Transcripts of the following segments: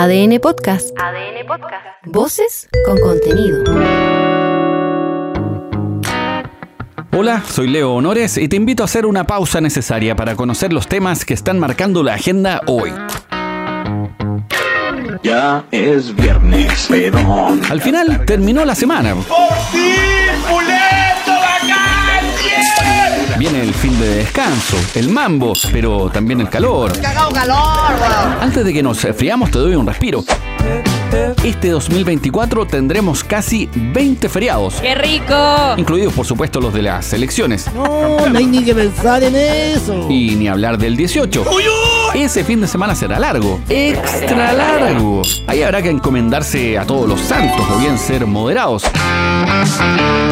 ADN Podcast. ADN Podcast. Voces con contenido. Hola, soy Leo Honores y te invito a hacer una pausa necesaria para conocer los temas que están marcando la agenda hoy. Ya es viernes, pedón. Al final terminó la semana. Viene el fin de descanso, el mambo, pero también el calor. Antes de que nos friamos te doy un respiro. Este 2024 tendremos casi 20 feriados, ¡Qué rico! incluidos por supuesto los de las elecciones. No, no hay ni que pensar en eso. Y ni hablar del 18. Ese fin de semana será largo, extra largo. Ahí habrá que encomendarse a todos los santos o bien ser moderados.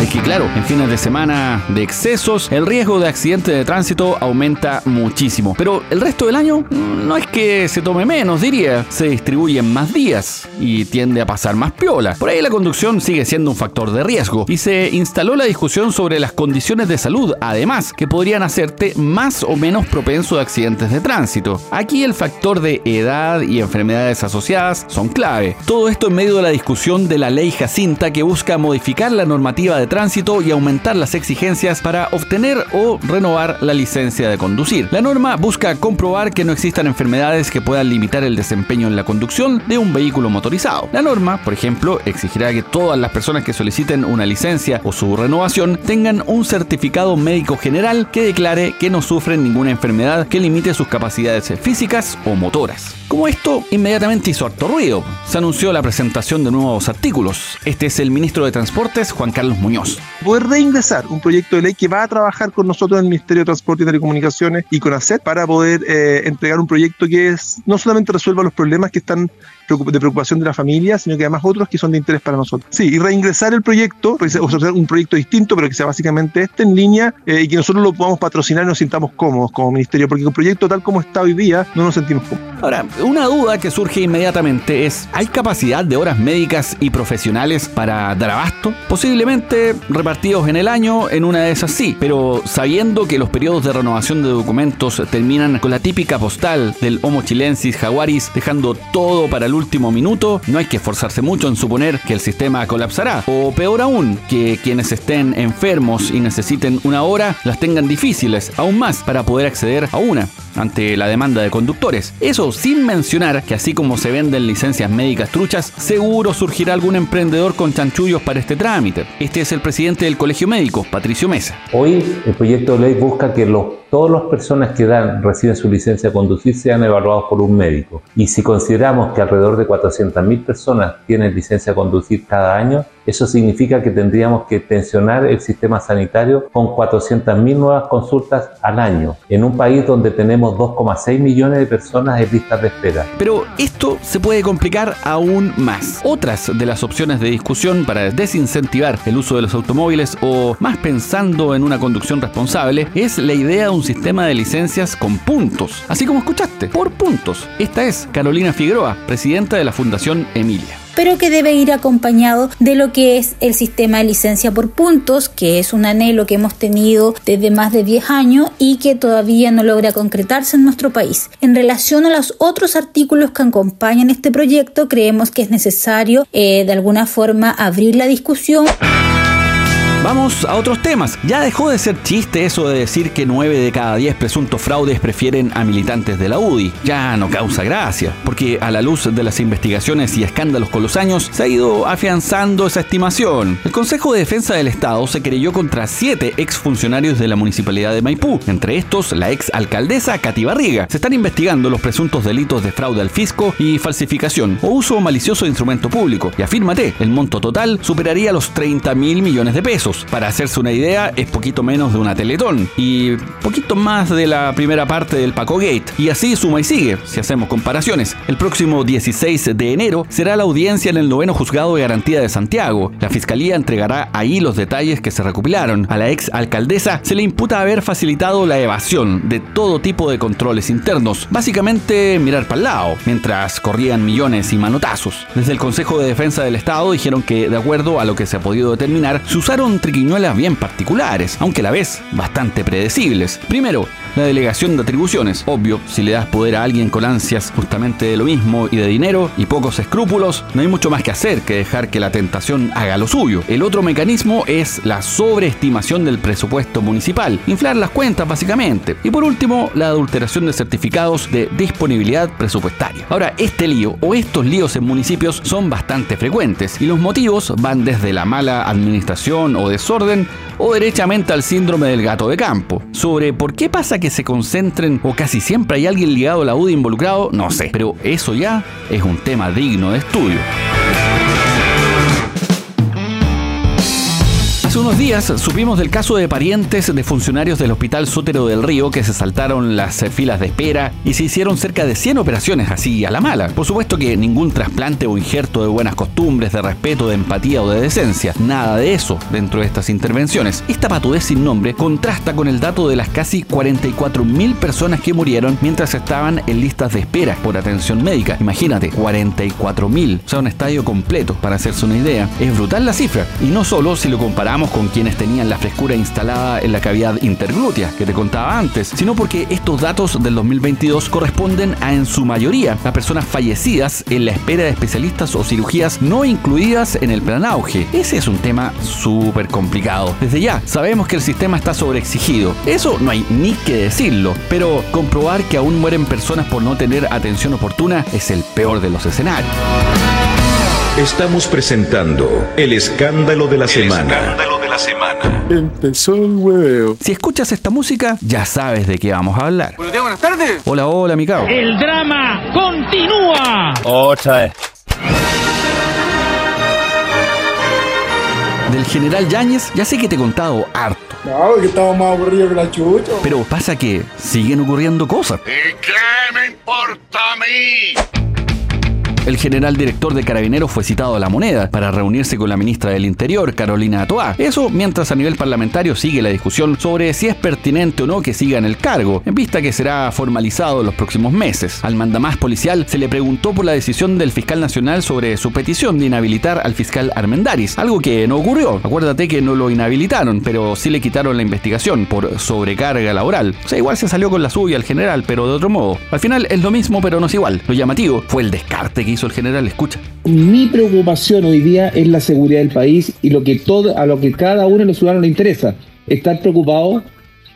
Es que claro, en fines de semana de excesos, el riesgo de accidente de tránsito aumenta muchísimo. Pero el resto del año mm, no es que se tome menos, diría. Se distribuyen más días y tiende a pasar más piola. Por ahí la conducción sigue siendo un factor de riesgo y se instaló la discusión sobre las condiciones de salud, además, que podrían hacerte más o menos propenso a accidentes de tránsito. Aquí el factor de edad y enfermedades asociadas son clave. Todo esto en medio de la discusión de la ley Jacinta que busca modificar la normativa de tránsito y aumentar las exigencias para obtener o renovar la licencia de conducir. La norma busca comprobar que no existan enfermedades que puedan limitar el desempeño en la conducción de un vehículo La norma, por ejemplo, exigirá que todas las personas que soliciten una licencia o su renovación tengan un certificado médico general que declare que no sufren ninguna enfermedad que limite sus capacidades físicas o motoras. Como esto inmediatamente hizo harto ruido, se anunció la presentación de nuevos artículos. Este es el ministro de Transportes, Juan Carlos Muñoz. poder reingresar un proyecto de ley que va a trabajar con nosotros en el Ministerio de Transporte y Telecomunicaciones y con ACET para poder eh, entregar un proyecto que no solamente resuelva los problemas que están de preocupación de la familia, sino que además otros que son de interés para nosotros. Sí, y reingresar el proyecto, pues, o sea, un proyecto distinto, pero que sea básicamente este en línea eh, y que nosotros lo podamos patrocinar y nos sintamos cómodos como ministerio, porque el proyecto tal como está hoy día no nos sentimos cómodos. Ahora, una duda que surge inmediatamente es, ¿hay capacidad de horas médicas y profesionales para dar abasto? Posiblemente repartidos en el año, en una de esas sí, pero sabiendo que los periodos de renovación de documentos terminan con la típica postal del Homo chilensis jaguaris dejando todo para el último minuto, no hay que esforzarse mucho en suponer que el sistema colapsará. O peor aún, que quienes estén enfermos y necesiten una hora las tengan difíciles, aún más, para poder acceder a una ante la demanda de conductores. Eso sin mencionar que así como se venden licencias médicas truchas, seguro surgirá algún emprendedor con chanchullos para este trámite. Este es el presidente del Colegio Médico, Patricio Mesa. Hoy el proyecto de ley busca que los, todas las personas que dan, reciben su licencia de conducir sean evaluados por un médico. Y si consideramos que alrededor de 400.000 personas tienen licencia de conducir cada año, eso significa que tendríamos que tensionar el sistema sanitario con 400.000 nuevas consultas al año, en un país donde tenemos 2,6 millones de personas en listas de espera. Pero esto se puede complicar aún más. Otras de las opciones de discusión para desincentivar el uso de los automóviles o más pensando en una conducción responsable es la idea de un sistema de licencias con puntos. Así como escuchaste, por puntos. Esta es Carolina Figueroa, presidenta de la Fundación Emilia. Pero que debe ir acompañado de lo que es el sistema de licencia por puntos, que es un anhelo que hemos tenido desde más de 10 años y que todavía no logra concretarse en nuestro país. En relación a los otros artículos que acompañan este proyecto, creemos que es necesario eh, de alguna forma abrir la discusión. Vamos a otros temas. Ya dejó de ser chiste eso de decir que 9 de cada 10 presuntos fraudes prefieren a militantes de la UDI. Ya no causa gracia, porque a la luz de las investigaciones y escándalos con los años se ha ido afianzando esa estimación. El Consejo de Defensa del Estado se creyó contra 7 exfuncionarios de la Municipalidad de Maipú, entre estos la ex alcaldesa Cati Barriga. Se están investigando los presuntos delitos de fraude al fisco y falsificación o uso malicioso de instrumento público. Y afírmate, el monto total superaría los 30 mil millones de pesos. Para hacerse una idea, es poquito menos de una Teletón y poquito más de la primera parte del Paco Gate. Y así suma y sigue, si hacemos comparaciones. El próximo 16 de enero será la audiencia en el noveno juzgado de garantía de Santiago. La fiscalía entregará ahí los detalles que se recopilaron. A la ex alcaldesa se le imputa haber facilitado la evasión de todo tipo de controles internos. Básicamente mirar para el lado, mientras corrían millones y manotazos. Desde el Consejo de Defensa del Estado dijeron que, de acuerdo a lo que se ha podido determinar, se usaron triquiñuelas bien particulares, aunque a la vez bastante predecibles. Primero, la delegación de atribuciones. Obvio, si le das poder a alguien con ansias justamente de lo mismo y de dinero y pocos escrúpulos, no hay mucho más que hacer que dejar que la tentación haga lo suyo. El otro mecanismo es la sobreestimación del presupuesto municipal, inflar las cuentas básicamente. Y por último, la adulteración de certificados de disponibilidad presupuestaria. Ahora, este lío o estos líos en municipios son bastante frecuentes y los motivos van desde la mala administración o desorden o derechamente al síndrome del gato de campo. Sobre por qué pasa que se concentren o casi siempre hay alguien ligado a la UDI involucrado, no sé, pero eso ya es un tema digno de estudio. Hace unos días supimos del caso de parientes de funcionarios del Hospital Sótero del Río que se saltaron las filas de espera y se hicieron cerca de 100 operaciones así a la mala. Por supuesto que ningún trasplante o injerto de buenas costumbres, de respeto, de empatía o de decencia. Nada de eso dentro de estas intervenciones. Esta patudez sin nombre contrasta con el dato de las casi 44.000 personas que murieron mientras estaban en listas de espera por atención médica. Imagínate, 44.000. O sea, un estadio completo, para hacerse una idea. Es brutal la cifra. Y no solo si lo comparamos con quienes tenían la frescura instalada en la cavidad interglútea que te contaba antes, sino porque estos datos del 2022 corresponden a en su mayoría a personas fallecidas en la espera de especialistas o cirugías no incluidas en el plan auge. Ese es un tema súper complicado. Desde ya, sabemos que el sistema está sobreexigido. Eso no hay ni que decirlo, pero comprobar que aún mueren personas por no tener atención oportuna es el peor de los escenarios. Estamos presentando el escándalo de la semana. Empezó el huevo. Si escuchas esta música, ya sabes de qué vamos a hablar. Buenos días, buenas tardes. Hola, hola, mi cabo. El drama continúa. Otra vez. Del general Yáñez, ya sé que te he contado harto. No, que estamos más aburridos que la chucha. Pero pasa que siguen ocurriendo cosas. ¿Y qué me importa a mí? El general director de Carabineros fue citado a la moneda para reunirse con la ministra del Interior, Carolina Atoá. Eso mientras a nivel parlamentario sigue la discusión sobre si es pertinente o no que siga en el cargo, en vista que será formalizado los próximos meses. Al mandamás policial se le preguntó por la decisión del fiscal nacional sobre su petición de inhabilitar al fiscal Armendaris, algo que no ocurrió. Acuérdate que no lo inhabilitaron, pero sí le quitaron la investigación por sobrecarga laboral. O sea, igual se salió con la suya al general, pero de otro modo. Al final es lo mismo, pero no es igual. Lo llamativo fue el descarte que el general. Escucha. Mi preocupación hoy día es la seguridad del país y lo que todo, a lo que cada uno de los ciudadanos le interesa. Estar preocupado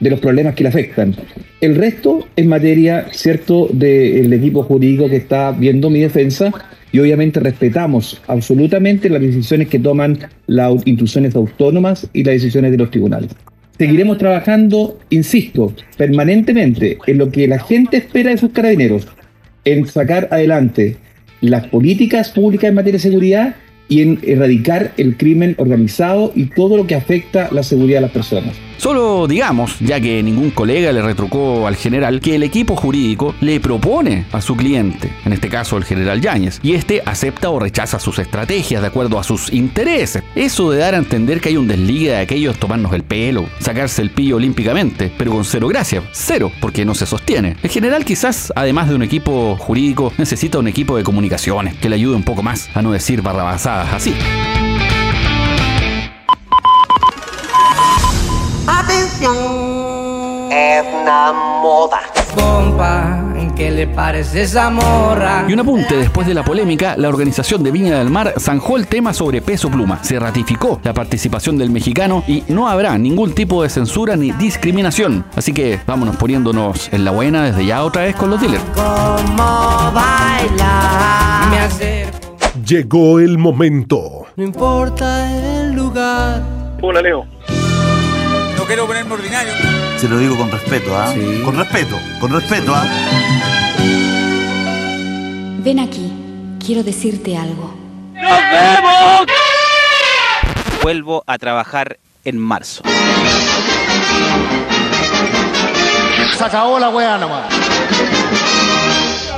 de los problemas que le afectan. El resto es materia, cierto, del equipo jurídico que está viendo mi defensa y obviamente respetamos absolutamente las decisiones que toman las instituciones autónomas y las decisiones de los tribunales. Seguiremos trabajando, insisto, permanentemente en lo que la gente espera de sus carabineros, en sacar adelante las políticas públicas en materia de seguridad y en erradicar el crimen organizado y todo lo que afecta la seguridad de las personas. Solo digamos, ya que ningún colega le retrucó al general, que el equipo jurídico le propone a su cliente, en este caso el general Yáñez, y este acepta o rechaza sus estrategias de acuerdo a sus intereses. Eso de dar a entender que hay un desligue de aquellos tomarnos el pelo, sacarse el pillo olímpicamente, pero con cero gracia, cero, porque no se sostiene. El general quizás, además de un equipo jurídico, necesita un equipo de comunicaciones que le ayude un poco más a no decir barrabasadas así. Es una moda. Compa, ¿qué le parece esa morra? Y un apunte, después de la polémica, la organización de Viña del Mar zanjó el tema sobre peso pluma. Se ratificó la participación del mexicano y no habrá ningún tipo de censura ni discriminación. Así que vámonos poniéndonos en la buena desde ya otra vez con los dealers. ¿Cómo baila? Me acerco. Llegó el momento. No importa el lugar. Hola, Leo. Quiero ponerme ordinario. Se lo digo con respeto, ¿ah? Con respeto, con respeto, ¿ah? Ven aquí, quiero decirte algo. ¡Nos vemos! Vuelvo a trabajar en marzo. Se acabó la weá nomás.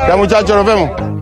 Ya muchachos, nos vemos.